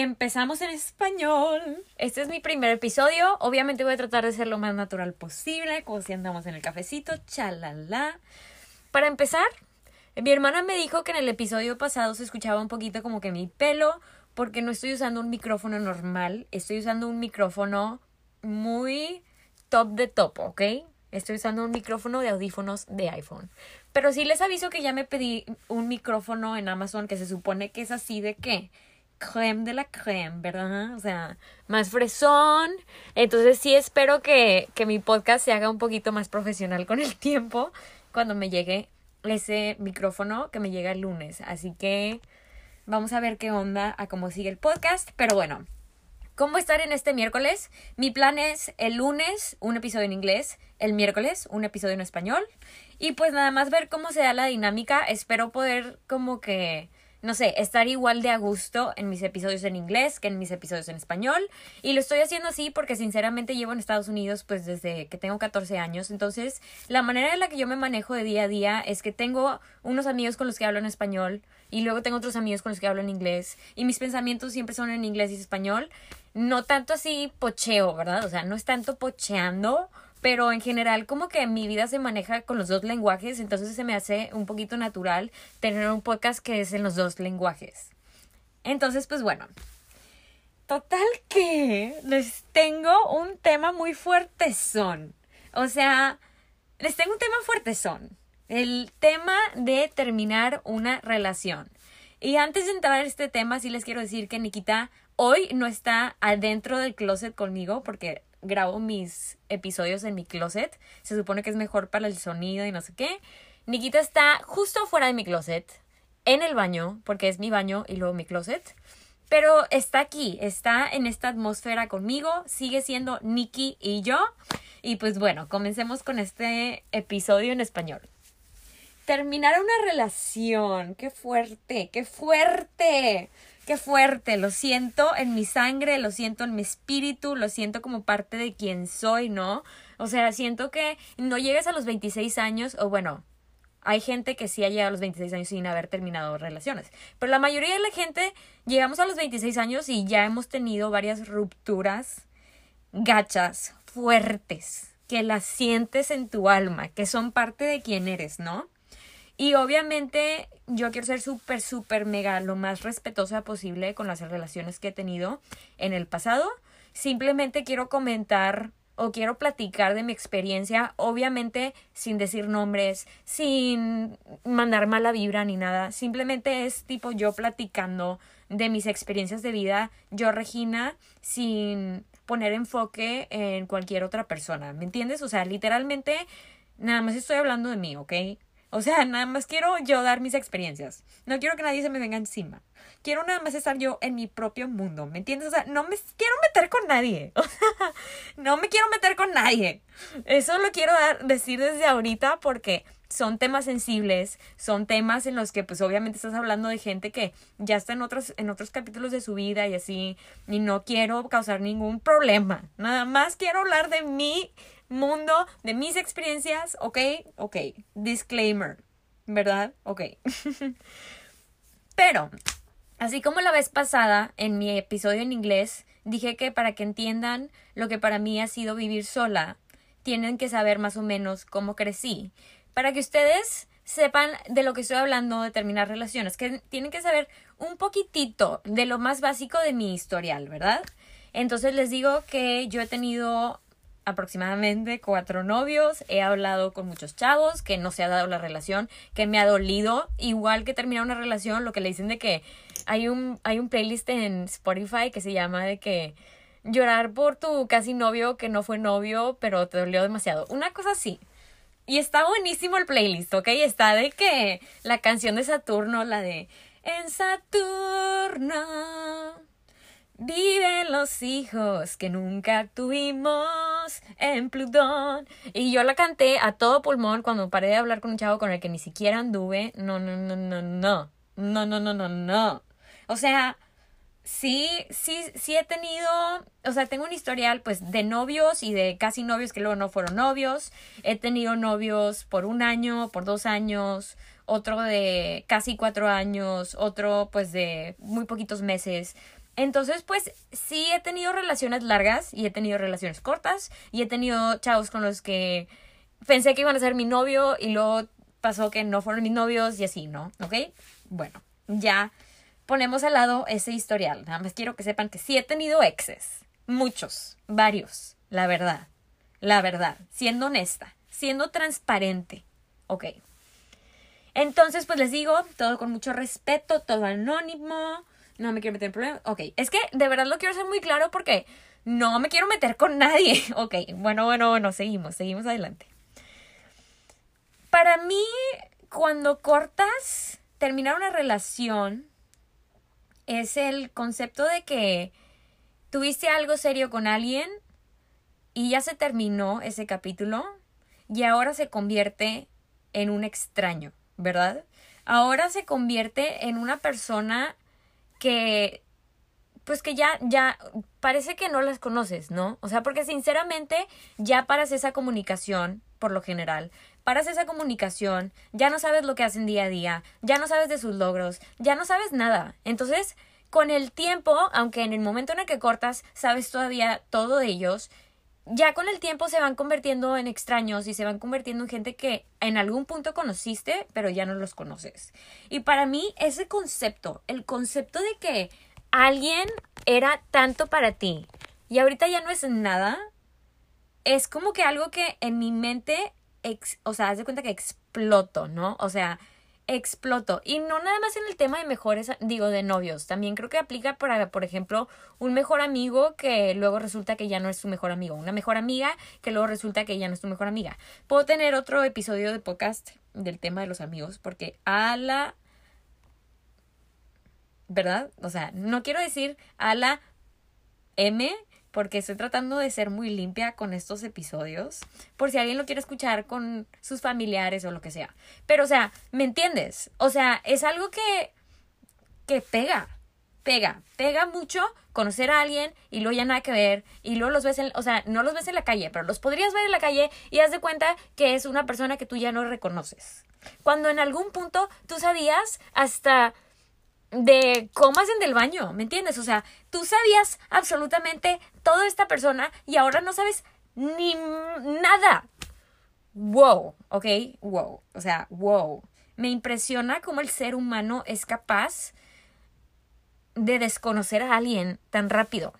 Empezamos en español. Este es mi primer episodio. Obviamente voy a tratar de ser lo más natural posible, como si andamos en el cafecito, chalala. Para empezar, mi hermana me dijo que en el episodio pasado se escuchaba un poquito como que mi pelo, porque no estoy usando un micrófono normal, estoy usando un micrófono muy top de top, ¿ok? Estoy usando un micrófono de audífonos de iPhone. Pero sí les aviso que ya me pedí un micrófono en Amazon que se supone que es así de qué? Creme de la creme, ¿verdad? O sea, más fresón. Entonces sí espero que, que mi podcast se haga un poquito más profesional con el tiempo cuando me llegue ese micrófono que me llega el lunes. Así que vamos a ver qué onda a cómo sigue el podcast. Pero bueno, ¿Cómo estar en este miércoles? Mi plan es el lunes un episodio en inglés, el miércoles un episodio en español y pues nada más ver cómo se da la dinámica. Espero poder como que no sé, estar igual de a gusto en mis episodios en inglés que en mis episodios en español. Y lo estoy haciendo así porque sinceramente llevo en Estados Unidos pues desde que tengo 14 años. Entonces, la manera en la que yo me manejo de día a día es que tengo unos amigos con los que hablo en español y luego tengo otros amigos con los que hablo en inglés. Y mis pensamientos siempre son en inglés y español. No tanto así pocheo, ¿verdad? O sea, no es tanto pocheando pero en general como que mi vida se maneja con los dos lenguajes, entonces se me hace un poquito natural tener un podcast que es en los dos lenguajes. Entonces, pues bueno, total que les tengo un tema muy fuertezón. O sea, les tengo un tema fuertezón. El tema de terminar una relación. Y antes de entrar a este tema, sí les quiero decir que Nikita hoy no está adentro del closet conmigo porque grabo mis episodios en mi closet. Se supone que es mejor para el sonido y no sé qué. Nikita está justo fuera de mi closet, en el baño, porque es mi baño y luego mi closet. Pero está aquí, está en esta atmósfera conmigo, sigue siendo Nikki y yo. Y pues bueno, comencemos con este episodio en español. Terminar una relación, qué fuerte, qué fuerte qué fuerte, lo siento en mi sangre, lo siento en mi espíritu, lo siento como parte de quien soy, ¿no? O sea, siento que no llegues a los 26 años, o bueno, hay gente que sí ha llegado a los 26 años sin haber terminado relaciones, pero la mayoría de la gente llegamos a los 26 años y ya hemos tenido varias rupturas gachas, fuertes, que las sientes en tu alma, que son parte de quien eres, ¿no? Y obviamente yo quiero ser súper, súper mega, lo más respetuosa posible con las relaciones que he tenido en el pasado. Simplemente quiero comentar o quiero platicar de mi experiencia, obviamente sin decir nombres, sin mandar mala vibra ni nada. Simplemente es tipo yo platicando de mis experiencias de vida, yo Regina, sin poner enfoque en cualquier otra persona, ¿me entiendes? O sea, literalmente nada más estoy hablando de mí, ¿ok? O sea, nada más quiero yo dar mis experiencias. No quiero que nadie se me venga encima. Quiero nada más estar yo en mi propio mundo, ¿me entiendes? O sea, no me quiero meter con nadie. No me quiero meter con nadie. Eso lo quiero dar, decir desde ahorita porque son temas sensibles, son temas en los que pues obviamente estás hablando de gente que ya está en otros, en otros capítulos de su vida y así, y no quiero causar ningún problema. Nada más quiero hablar de mí mundo de mis experiencias, ¿ok? Ok, disclaimer, ¿verdad? Ok. Pero, así como la vez pasada, en mi episodio en inglés, dije que para que entiendan lo que para mí ha sido vivir sola, tienen que saber más o menos cómo crecí. Para que ustedes sepan de lo que estoy hablando de terminar relaciones, que tienen que saber un poquitito de lo más básico de mi historial, ¿verdad? Entonces les digo que yo he tenido aproximadamente cuatro novios, he hablado con muchos chavos, que no se ha dado la relación, que me ha dolido, igual que terminar una relación, lo que le dicen de que hay un, hay un playlist en Spotify que se llama de que llorar por tu casi novio que no fue novio, pero te dolió demasiado. Una cosa así. Y está buenísimo el playlist, ¿ok? Está de que la canción de Saturno, la de En Saturno Viven los hijos que nunca tuvimos en Plutón. Y yo la canté a todo pulmón cuando paré de hablar con un chavo con el que ni siquiera anduve. No, no, no, no, no. No, no, no, no, no. O sea, sí, sí, sí he tenido, o sea, tengo un historial pues de novios y de casi novios que luego no fueron novios. He tenido novios por un año, por dos años, otro de casi cuatro años, otro pues de muy poquitos meses Entonces, pues sí he tenido relaciones largas y he tenido relaciones cortas y he tenido chavos con los que pensé que iban a ser mi novio y luego pasó que no fueron mis novios y así, ¿no? ¿Ok? Bueno, ya ponemos al lado ese historial. Nada más quiero que sepan que sí he tenido exes. Muchos, varios, la verdad. La verdad, siendo honesta, siendo transparente. Ok. Entonces, pues les digo, todo con mucho respeto, todo anónimo no me quiero meter en problemas. Ok, es que de verdad lo quiero hacer muy claro porque no me quiero meter con nadie. Ok, bueno, bueno, bueno, seguimos, seguimos adelante. Para mí, cuando cortas, terminar una relación es el concepto de que tuviste algo serio con alguien y ya se terminó ese capítulo y ahora se convierte en un extraño, ¿verdad? Ahora se convierte en una persona que pues que ya, ya, parece que no las conoces, ¿no? O sea, porque sinceramente ya paras esa comunicación, por lo general, paras esa comunicación, ya no sabes lo que hacen día a día, ya no sabes de sus logros, ya no sabes nada. Entonces, con el tiempo, aunque en el momento en el que cortas sabes todavía todo de ellos, ya con el tiempo se van convirtiendo en extraños y se van convirtiendo en gente que en algún punto conociste, pero ya no los conoces. Y para mí ese concepto, el concepto de que alguien era tanto para ti y ahorita ya no es nada, es como que algo que en mi mente, o sea, haz de cuenta que exploto, ¿no? O sea, exploto. Y no nada más en el tema de mejores, digo, de novios. También creo que aplica para, por ejemplo, un mejor amigo que luego resulta que ya no es su mejor amigo. Una mejor amiga que luego resulta que ya no es tu mejor amiga. Puedo tener otro episodio de podcast del tema de los amigos porque a la... ¿Verdad? O sea, no quiero decir a la M porque estoy tratando de ser muy limpia con estos episodios, por si alguien lo quiere escuchar con sus familiares o lo que sea. Pero, o sea, ¿me entiendes? O sea, es algo que, que pega, pega, pega mucho conocer a alguien y luego ya nada que ver y luego los ves en, o sea, no los ves en la calle, pero los podrías ver en la calle y haz de cuenta que es una persona que tú ya no reconoces. Cuando en algún punto tú sabías hasta de cómo hacen del baño, ¿me entiendes? O sea, tú sabías absolutamente toda esta persona y ahora no sabes ni nada. Wow, ¿ok? Wow, o sea, wow. Me impresiona cómo el ser humano es capaz de desconocer a alguien tan rápido,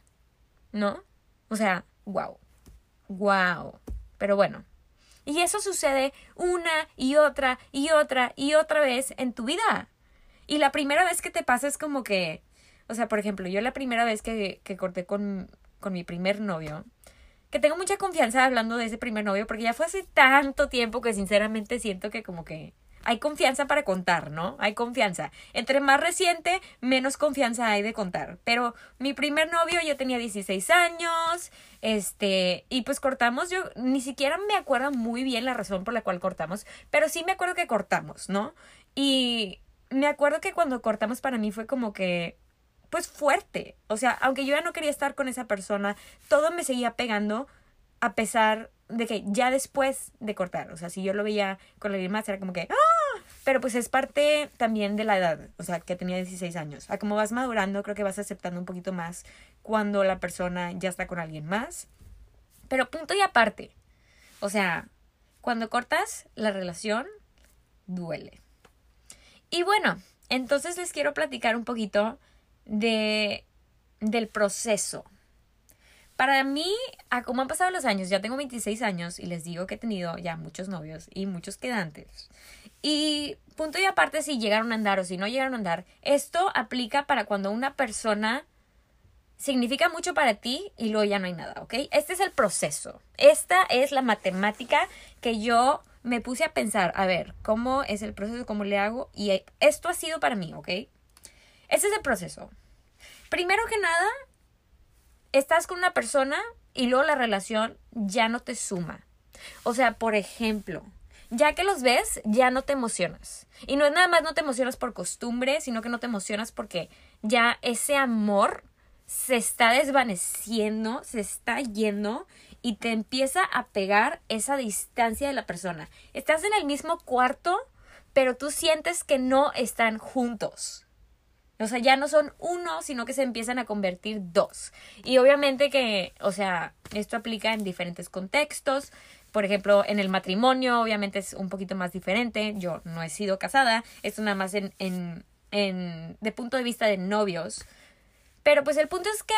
¿no? O sea, wow, wow. Pero bueno, y eso sucede una y otra y otra y otra vez en tu vida. Y la primera vez que te pasa es como que, o sea, por ejemplo, yo la primera vez que, que corté con, con mi primer novio, que tengo mucha confianza hablando de ese primer novio, porque ya fue hace tanto tiempo que sinceramente siento que como que hay confianza para contar, ¿no? Hay confianza. Entre más reciente, menos confianza hay de contar. Pero mi primer novio yo tenía 16 años, este, y pues cortamos, yo ni siquiera me acuerdo muy bien la razón por la cual cortamos, pero sí me acuerdo que cortamos, ¿no? Y me acuerdo que cuando cortamos para mí fue como que, pues fuerte. O sea, aunque yo ya no quería estar con esa persona, todo me seguía pegando a pesar de que ya después de cortar, o sea, si yo lo veía con más era como que, ¡ah! Pero pues es parte también de la edad, o sea, que tenía 16 años. A como vas madurando, creo que vas aceptando un poquito más cuando la persona ya está con alguien más. Pero punto y aparte. O sea, cuando cortas la relación, duele. Y bueno, entonces les quiero platicar un poquito de, del proceso. Para mí, a cómo han pasado los años, ya tengo 26 años y les digo que he tenido ya muchos novios y muchos quedantes. Y punto y aparte si llegaron a andar o si no llegaron a andar, esto aplica para cuando una persona significa mucho para ti y luego ya no hay nada, ¿ok? Este es el proceso. Esta es la matemática que yo me puse a pensar, a ver, ¿cómo es el proceso? ¿Cómo le hago? Y esto ha sido para mí, ¿ok? Ese es el proceso. Primero que nada, estás con una persona y luego la relación ya no te suma. O sea, por ejemplo, ya que los ves, ya no te emocionas. Y no es nada más no te emocionas por costumbre, sino que no te emocionas porque ya ese amor se está desvaneciendo, se está yendo y te empieza a pegar esa distancia de la persona. Estás en el mismo cuarto, pero tú sientes que no están juntos. O sea, ya no son uno, sino que se empiezan a convertir dos. Y obviamente que, o sea, esto aplica en diferentes contextos. Por ejemplo, en el matrimonio, obviamente es un poquito más diferente. Yo no he sido casada. Esto nada más en, en, en, de punto de vista de novios. Pero pues el punto es que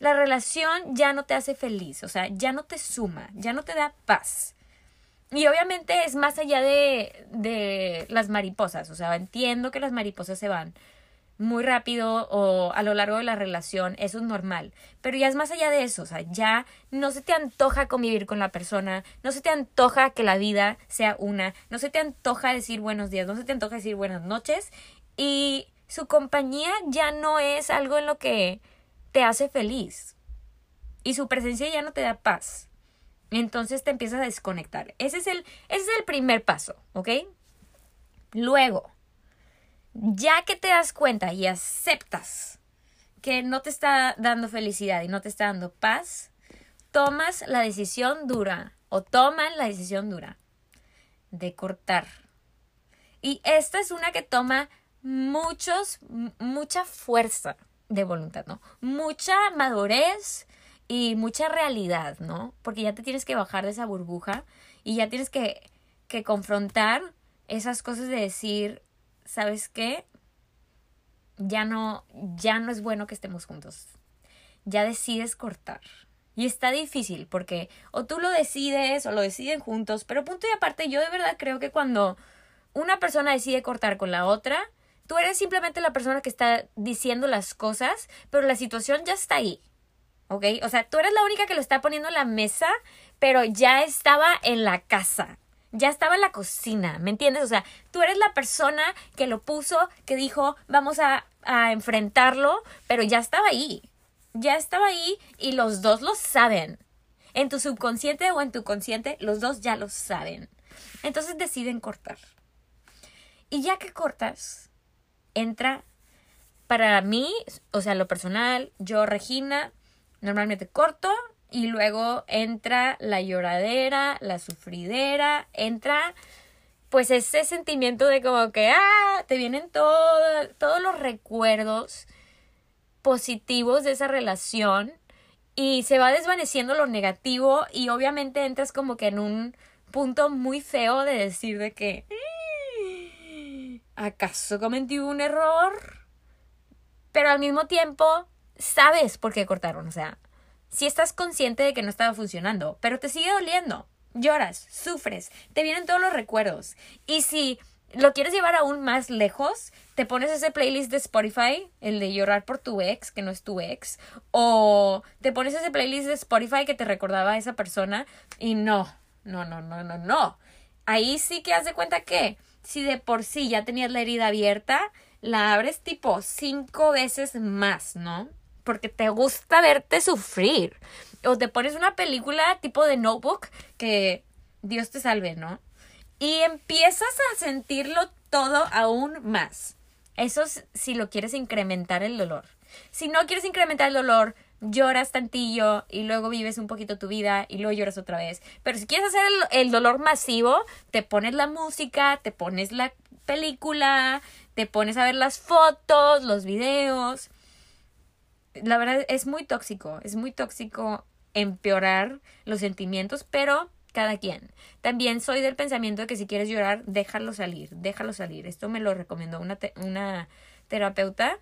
la relación ya no te hace feliz. O sea, ya no te suma, ya no te da paz. Y obviamente es más allá de, de las mariposas. O sea, entiendo que las mariposas se van muy rápido o a lo largo de la relación, eso es normal. Pero ya es más allá de eso, o sea, ya no se te antoja convivir con la persona, no se te antoja que la vida sea una, no se te antoja decir buenos días, no se te antoja decir buenas noches y su compañía ya no es algo en lo que te hace feliz y su presencia ya no te da paz. Entonces te empiezas a desconectar. Ese es el, ese es el primer paso, ¿ok? Luego, ya que te das cuenta y aceptas que no te está dando felicidad y no te está dando paz, tomas la decisión dura o toman la decisión dura de cortar. Y esta es una que toma muchos, mucha fuerza de voluntad, ¿no? Mucha madurez y mucha realidad, ¿no? Porque ya te tienes que bajar de esa burbuja y ya tienes que, que confrontar esas cosas de decir, ¿sabes qué? Ya no, ya no es bueno que estemos juntos. Ya decides cortar. Y está difícil porque o tú lo decides o lo deciden juntos, pero punto y aparte yo de verdad creo que cuando una persona decide cortar con la otra, tú eres simplemente la persona que está diciendo las cosas, pero la situación ya está ahí. ¿Ok? O sea, tú eres la única que lo está poniendo en la mesa, pero ya estaba en la casa ya estaba en la cocina, ¿me entiendes? O sea, tú eres la persona que lo puso, que dijo, vamos a, a enfrentarlo, pero ya estaba ahí, ya estaba ahí y los dos lo saben. En tu subconsciente o en tu consciente, los dos ya lo saben. Entonces deciden cortar. Y ya que cortas, entra para mí, o sea, lo personal, yo, Regina, normalmente corto y luego entra la lloradera, la sufridera, entra pues ese sentimiento de como que, ah, te vienen todos los recuerdos positivos de esa relación y se va desvaneciendo lo negativo y obviamente entras como que en un punto muy feo de decir de que, ¿acaso cometí un error? Pero al mismo tiempo sabes por qué cortaron, o sea, si estás consciente de que no estaba funcionando, pero te sigue doliendo, lloras, sufres, te vienen todos los recuerdos. Y si lo quieres llevar aún más lejos, te pones ese playlist de Spotify, el de llorar por tu ex, que no es tu ex, o te pones ese playlist de Spotify que te recordaba a esa persona y no, no, no, no, no, no. Ahí sí que haz de cuenta que si de por sí ya tenías la herida abierta, la abres tipo cinco veces más, ¿no? porque te gusta verte sufrir. O te pones una película tipo de notebook que Dios te salve, ¿no? Y empiezas a sentirlo todo aún más. Eso es si lo quieres incrementar el dolor. Si no quieres incrementar el dolor, lloras tantillo y luego vives un poquito tu vida y luego lloras otra vez. Pero si quieres hacer el, dolor masivo, te pones la música, te pones la película, te pones a ver las fotos, los videos la verdad es muy tóxico, es muy tóxico empeorar los sentimientos, pero cada quien. También soy del pensamiento de que si quieres llorar, déjalo salir, déjalo salir. Esto me lo recomendó una, una terapeuta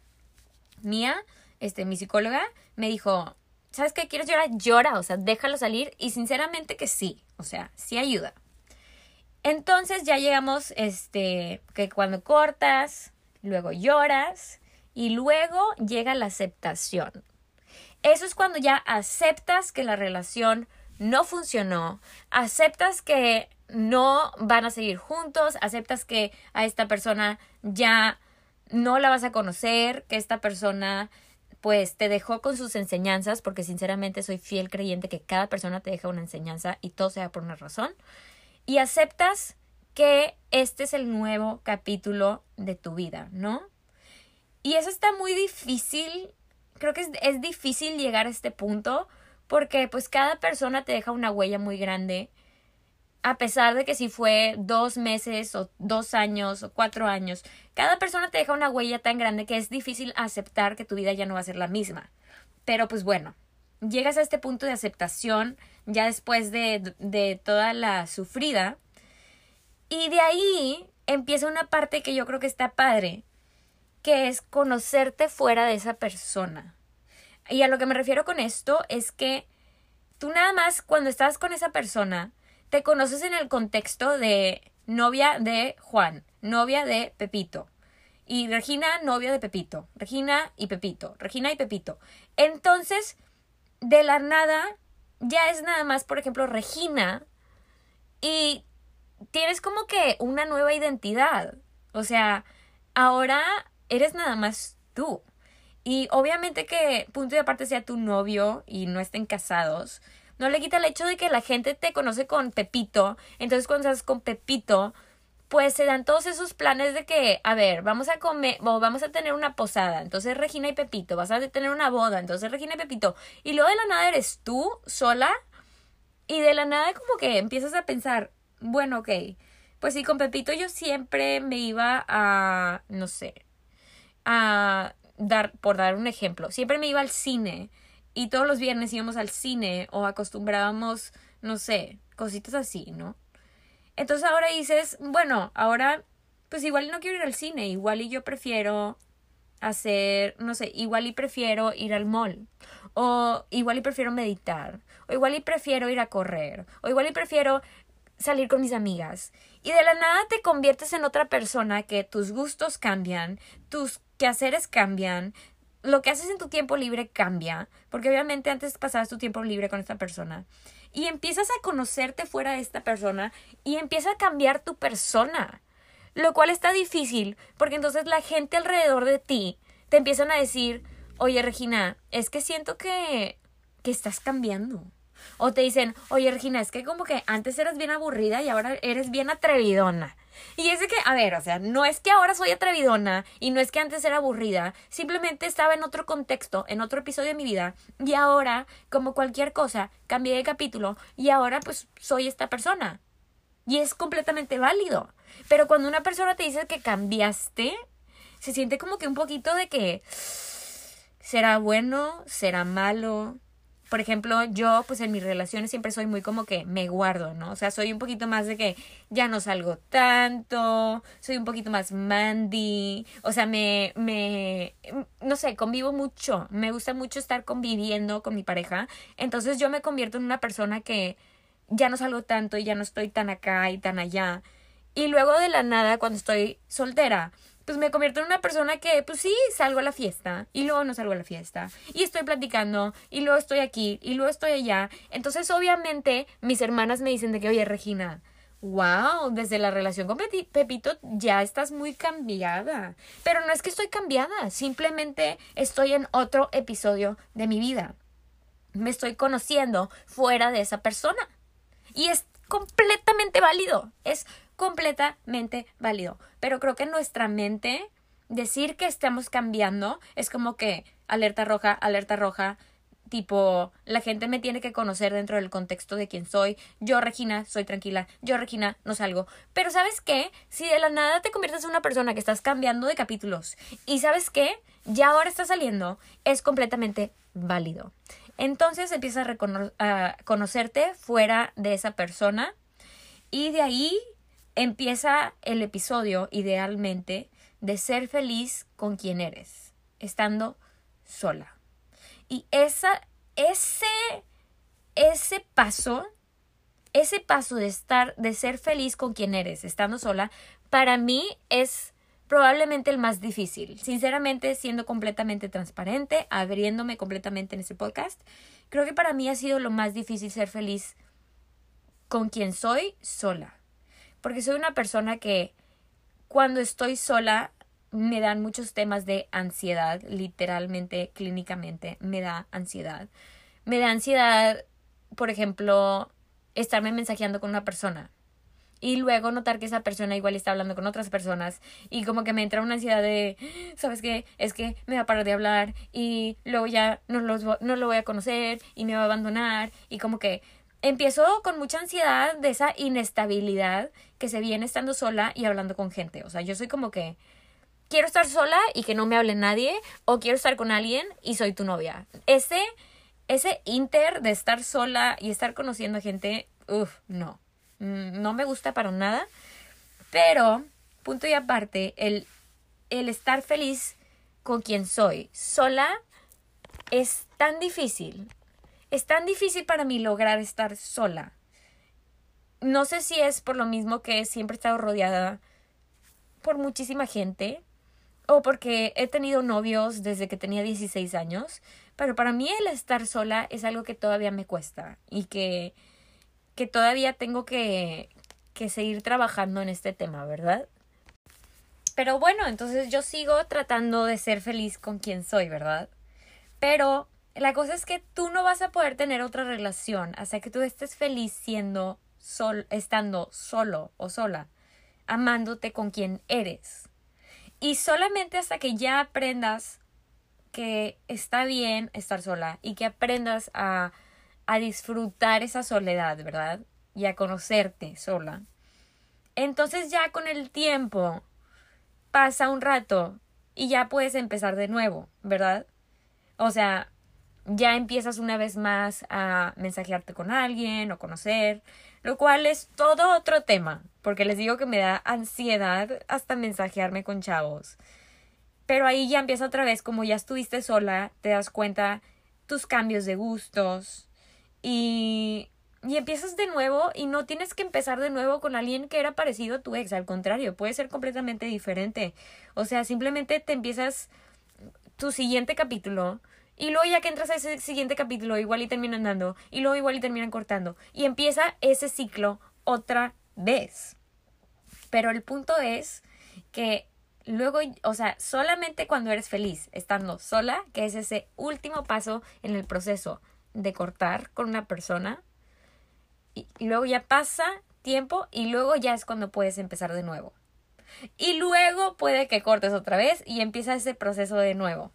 mía, este, mi psicóloga, me dijo, ¿sabes qué? ¿Quieres llorar? Llora, o sea, déjalo salir. Y sinceramente que sí, o sea, sí ayuda. Entonces ya llegamos, este, que cuando cortas, luego lloras, y luego llega la aceptación. Eso es cuando ya aceptas que la relación no funcionó, aceptas que no van a seguir juntos, aceptas que a esta persona ya no la vas a conocer, que esta persona pues te dejó con sus enseñanzas, porque sinceramente soy fiel creyente que cada persona te deja una enseñanza y todo sea por una razón, y aceptas que este es el nuevo capítulo de tu vida, ¿no? Y eso está muy difícil, creo que es, difícil llegar a este punto porque pues cada persona te deja una huella muy grande a pesar de que si fue dos meses o dos años o cuatro años, cada persona te deja una huella tan grande que es difícil aceptar que tu vida ya no va a ser la misma. Pero pues bueno, llegas a este punto de aceptación ya después de, de toda la sufrida y de ahí empieza una parte que yo creo que está padre, que es conocerte fuera de esa persona. Y a lo que me refiero con esto es que tú nada más cuando estás con esa persona, te conoces en el contexto de novia de Juan, novia de Pepito. Y Regina, novia de Pepito. Regina y Pepito. Regina y Pepito. Entonces, de la nada, ya es nada más, por ejemplo, Regina. Y tienes como que una nueva identidad. O sea, ahora eres nada más tú. Y obviamente que punto y aparte sea tu novio y no estén casados, no le quita el hecho de que la gente te conoce con Pepito. Entonces cuando estás con Pepito, pues se dan todos esos planes de que, a ver, vamos a comer, o vamos a tener una posada, entonces Regina y Pepito, vas a tener una boda, entonces Regina y Pepito, y luego de la nada eres tú sola, y de la nada como que empiezas a pensar, bueno, ok, pues sí, con Pepito yo siempre me iba a, no sé, a dar, por dar un ejemplo, siempre me iba al cine y todos los viernes íbamos al cine o acostumbrábamos, no sé, cositas así, ¿no? Entonces ahora dices, bueno, ahora pues igual no quiero ir al cine, igual y yo prefiero hacer, no sé, igual y prefiero ir al mall, o igual y prefiero meditar, o igual y prefiero ir a correr, o igual y prefiero salir con mis amigas. Y de la nada te conviertes en otra persona que tus gustos cambian, tus quehaceres cambian, lo que haces en tu tiempo libre cambia, porque obviamente antes pasabas tu tiempo libre con esta persona. Y empiezas a conocerte fuera de esta persona y empieza a cambiar tu persona. Lo cual está difícil, porque entonces la gente alrededor de ti te empiezan a decir, oye Regina, es que siento que, que estás cambiando. O te dicen, oye Regina, es que como que antes eras bien aburrida y ahora eres bien atrevidona. Y es de que, a ver, o sea, no es que ahora soy atrevidona y no es que antes era aburrida, simplemente estaba en otro contexto, en otro episodio de mi vida y ahora, como cualquier cosa, cambié de capítulo y ahora pues soy esta persona. Y es completamente válido. Pero cuando una persona te dice que cambiaste, se siente como que un poquito de que será bueno, será malo, por ejemplo, yo pues en mis relaciones siempre soy muy como que me guardo, ¿no? O sea, soy un poquito más de que ya no salgo tanto, soy un poquito más mandy, o sea, me, me, no sé, convivo mucho, me gusta mucho estar conviviendo con mi pareja, entonces yo me convierto en una persona que ya no salgo tanto y ya no estoy tan acá y tan allá. Y luego de la nada, cuando estoy soltera, pues me convierto en una persona que, pues sí, salgo a la fiesta y luego no salgo a la fiesta y estoy platicando y luego estoy aquí y luego estoy allá. Entonces, obviamente, mis hermanas me dicen de que, oye, Regina, wow, desde la relación con Pepito ya estás muy cambiada. Pero no es que estoy cambiada, simplemente estoy en otro episodio de mi vida. Me estoy conociendo fuera de esa persona. Y es completamente válido. Es completamente válido. Pero creo que en nuestra mente decir que estamos cambiando es como que alerta roja, alerta roja, tipo, la gente me tiene que conocer dentro del contexto de quién soy. Yo, Regina, soy tranquila. Yo, Regina, no salgo. Pero ¿sabes qué? Si de la nada te conviertes en una persona que estás cambiando de capítulos y ¿sabes qué? Ya ahora está saliendo, es completamente válido. Entonces empiezas a, a conocerte fuera de esa persona y de ahí empieza el episodio idealmente de ser feliz con quien eres, estando sola. Y esa, ese, ese paso, ese paso de estar, de ser feliz con quien eres, estando sola, para mí es probablemente el más difícil. Sinceramente, siendo completamente transparente, abriéndome completamente en ese podcast, creo que para mí ha sido lo más difícil ser feliz con quien soy sola porque soy una persona que cuando estoy sola me dan muchos temas de ansiedad, literalmente, clínicamente, me da ansiedad. Me da ansiedad, por ejemplo, estarme mensajeando con una persona y luego notar que esa persona igual está hablando con otras personas y como que me entra una ansiedad de, ¿sabes qué? Es que me va a parar de hablar y luego ya no, los, no lo voy a conocer y me va a abandonar y como que empiezo con mucha ansiedad de esa inestabilidad que se viene estando sola y hablando con gente. O sea, yo soy como que quiero estar sola y que no me hable nadie o quiero estar con alguien y soy tu novia. Ese ese inter de estar sola y estar conociendo a gente, uff, no. Mm, no me gusta para nada. Pero, punto y aparte, el, el estar feliz con quien soy sola es tan difícil. Es tan difícil para mí lograr estar sola. No sé si es por lo mismo que siempre he estado rodeada por muchísima gente o porque he tenido novios desde que tenía 16 años, pero para mí el estar sola es algo que todavía me cuesta y que, que todavía tengo que, que seguir trabajando en este tema, ¿verdad? Pero bueno, entonces yo sigo tratando de ser feliz con quien soy, ¿verdad? Pero la cosa es que tú no vas a poder tener otra relación hasta que tú estés feliz siendo sol, estando solo o sola, amándote con quien eres. Y solamente hasta que ya aprendas que está bien estar sola y que aprendas a, a disfrutar esa soledad, ¿verdad? Y a conocerte sola. Entonces ya con el tiempo pasa un rato y ya puedes empezar de nuevo, ¿verdad? O sea, ya empiezas una vez más a mensajearte con alguien o conocer, lo cual es todo otro tema, porque les digo que me da ansiedad hasta mensajearme con chavos. Pero ahí ya empieza otra vez, como ya estuviste sola, te das cuenta tus cambios de gustos y, y empiezas de nuevo y no tienes que empezar de nuevo con alguien que era parecido a tu ex, al contrario, puede ser completamente diferente. O sea, simplemente te empiezas tu siguiente capítulo y luego ya que entras a ese siguiente capítulo, igual y terminan dando. Y luego igual y terminan cortando. Y empieza ese ciclo otra vez. Pero el punto es que luego, o sea, solamente cuando eres feliz, estando sola, que es ese último paso en el proceso de cortar con una persona. Y, y luego ya pasa tiempo y luego ya es cuando puedes empezar de nuevo. Y luego puede que cortes otra vez y empieza ese proceso de nuevo.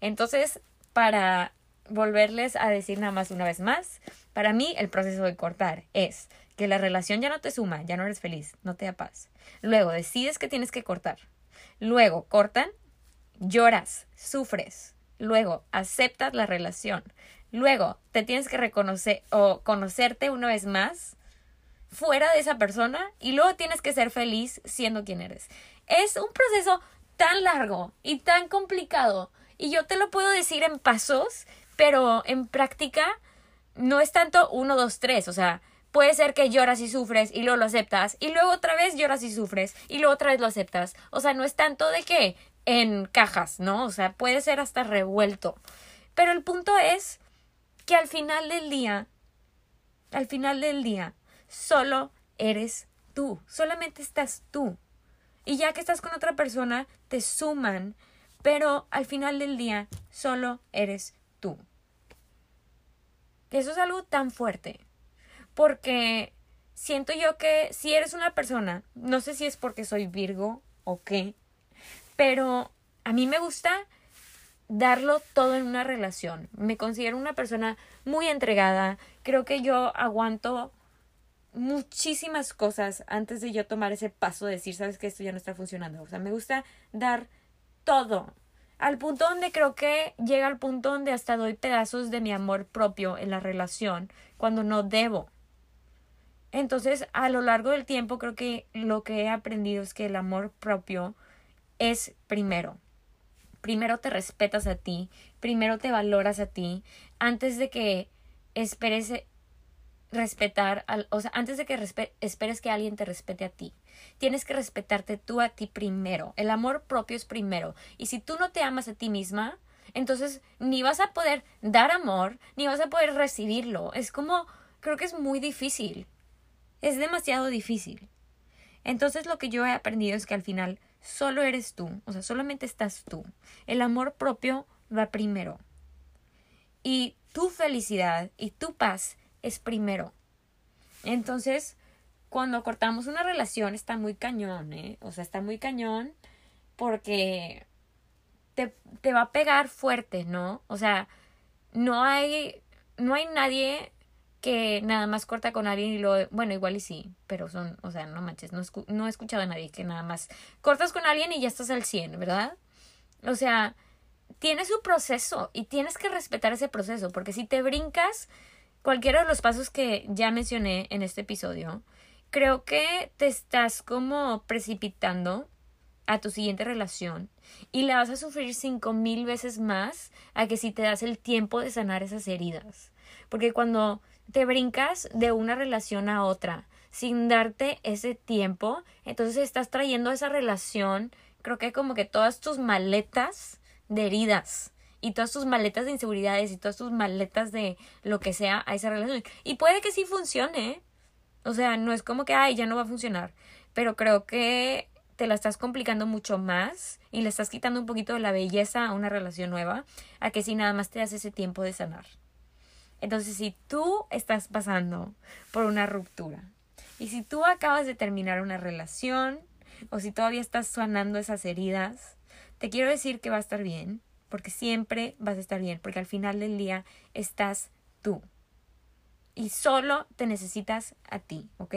Entonces, para volverles a decir nada más una vez más, para mí el proceso de cortar es que la relación ya no te suma, ya no eres feliz, no te da paz. Luego decides que tienes que cortar. Luego cortan, lloras, sufres. Luego aceptas la relación. Luego te tienes que reconocer o conocerte una vez más fuera de esa persona y luego tienes que ser feliz siendo quien eres. Es un proceso tan largo y tan complicado y yo te lo puedo decir en pasos, pero en práctica no es tanto uno, dos, tres. O sea, puede ser que lloras y sufres y luego lo aceptas. Y luego otra vez lloras y sufres y luego otra vez lo aceptas. O sea, no es tanto de que en cajas, ¿no? O sea, puede ser hasta revuelto. Pero el punto es que al final del día, al final del día, solo eres tú. Solamente estás tú. Y ya que estás con otra persona, te suman pero al final del día solo eres tú. Eso es algo tan fuerte, porque siento yo que si eres una persona, no sé si es porque soy Virgo o qué, pero a mí me gusta darlo todo en una relación. Me considero una persona muy entregada. Creo que yo aguanto muchísimas cosas antes de yo tomar ese paso de decir, sabes que esto ya no está funcionando. O sea, me gusta dar todo. Al punto donde creo que llega al punto donde hasta doy pedazos de mi amor propio en la relación cuando no debo. Entonces, a lo largo del tiempo creo que lo que he aprendido es que el amor propio es primero. Primero te respetas a ti, primero te valoras a ti, antes de que esperes respetar, al, o sea, antes de que esperes que alguien te respete a ti. Tienes que respetarte tú a ti primero. El amor propio es primero. Y si tú no te amas a ti misma, entonces ni vas a poder dar amor, ni vas a poder recibirlo. Es como, creo que es muy difícil. Es demasiado difícil. Entonces lo que yo he aprendido es que al final solo eres tú, o sea, solamente estás tú. El amor propio va primero. Y tu felicidad y tu paz es primero. Entonces, cuando cortamos una relación está muy cañón, ¿eh? O sea, está muy cañón porque te, te va a pegar fuerte, ¿no? O sea, no hay, no hay nadie que nada más corta con alguien y lo, bueno, igual y sí, pero son, o sea, no manches, no, no he escuchado a nadie que nada más cortas con alguien y ya estás al 100, ¿verdad? O sea, tiene su proceso y tienes que respetar ese proceso, porque si te brincas cualquiera de los pasos que ya mencioné en este episodio, creo que te estás como precipitando a tu siguiente relación y la vas a sufrir cinco mil veces más a que si te das el tiempo de sanar esas heridas. Porque cuando te brincas de una relación a otra sin darte ese tiempo, entonces estás trayendo esa relación, creo que como que todas tus maletas de heridas y todas tus maletas de inseguridades y todas tus maletas de lo que sea a esa relación. Y puede que sí funcione. O sea, no es como que, ay, ya no va a funcionar. Pero creo que te la estás complicando mucho más y le estás quitando un poquito de la belleza a una relación nueva, a que si nada más te das ese tiempo de sanar. Entonces, si tú estás pasando por una ruptura y si tú acabas de terminar una relación o si todavía estás sanando esas heridas, te quiero decir que va a estar bien, porque siempre vas a estar bien, porque al final del día estás tú. Y solo te necesitas a ti, ¿ok?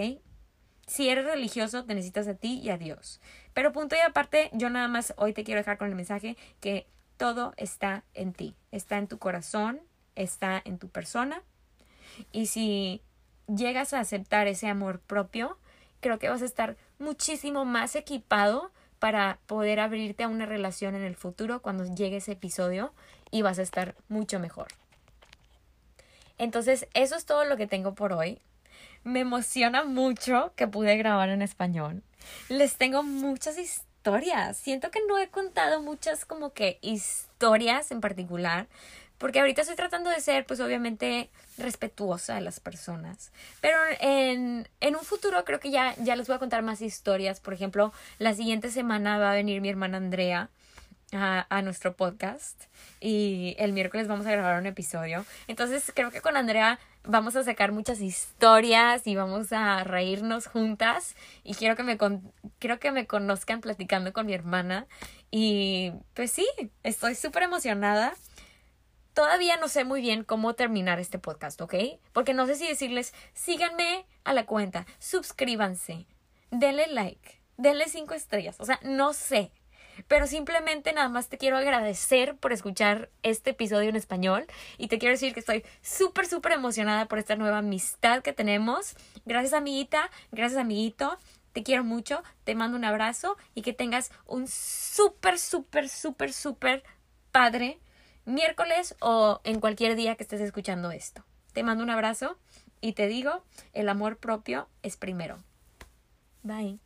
Si eres religioso, te necesitas a ti y a Dios. Pero punto y aparte, yo nada más hoy te quiero dejar con el mensaje que todo está en ti, está en tu corazón, está en tu persona. Y si llegas a aceptar ese amor propio, creo que vas a estar muchísimo más equipado para poder abrirte a una relación en el futuro cuando llegue ese episodio y vas a estar mucho mejor. Entonces, eso es todo lo que tengo por hoy. Me emociona mucho que pude grabar en español. Les tengo muchas historias. Siento que no he contado muchas como que historias en particular, porque ahorita estoy tratando de ser, pues obviamente, respetuosa de las personas. Pero en, en un futuro creo que ya, ya les voy a contar más historias. Por ejemplo, la siguiente semana va a venir mi hermana Andrea a, a, nuestro podcast y el miércoles vamos a grabar un episodio. Entonces creo que con Andrea vamos a sacar muchas historias y vamos a reírnos juntas y quiero que me, quiero que me conozcan platicando con mi hermana y pues sí, estoy súper emocionada todavía no sé muy bien cómo terminar este podcast, ¿ok? Porque no sé si decirles, síganme a la cuenta, suscríbanse, denle like, denle cinco estrellas, o sea, no sé. Pero simplemente nada más te quiero agradecer por escuchar este episodio en español y te quiero decir que estoy súper, súper emocionada por esta nueva amistad que tenemos. Gracias amiguita, gracias amiguito, te quiero mucho, te mando un abrazo y que tengas un súper, súper, súper, súper padre miércoles o en cualquier día que estés escuchando esto. Te mando un abrazo y te digo, el amor propio es primero. Bye.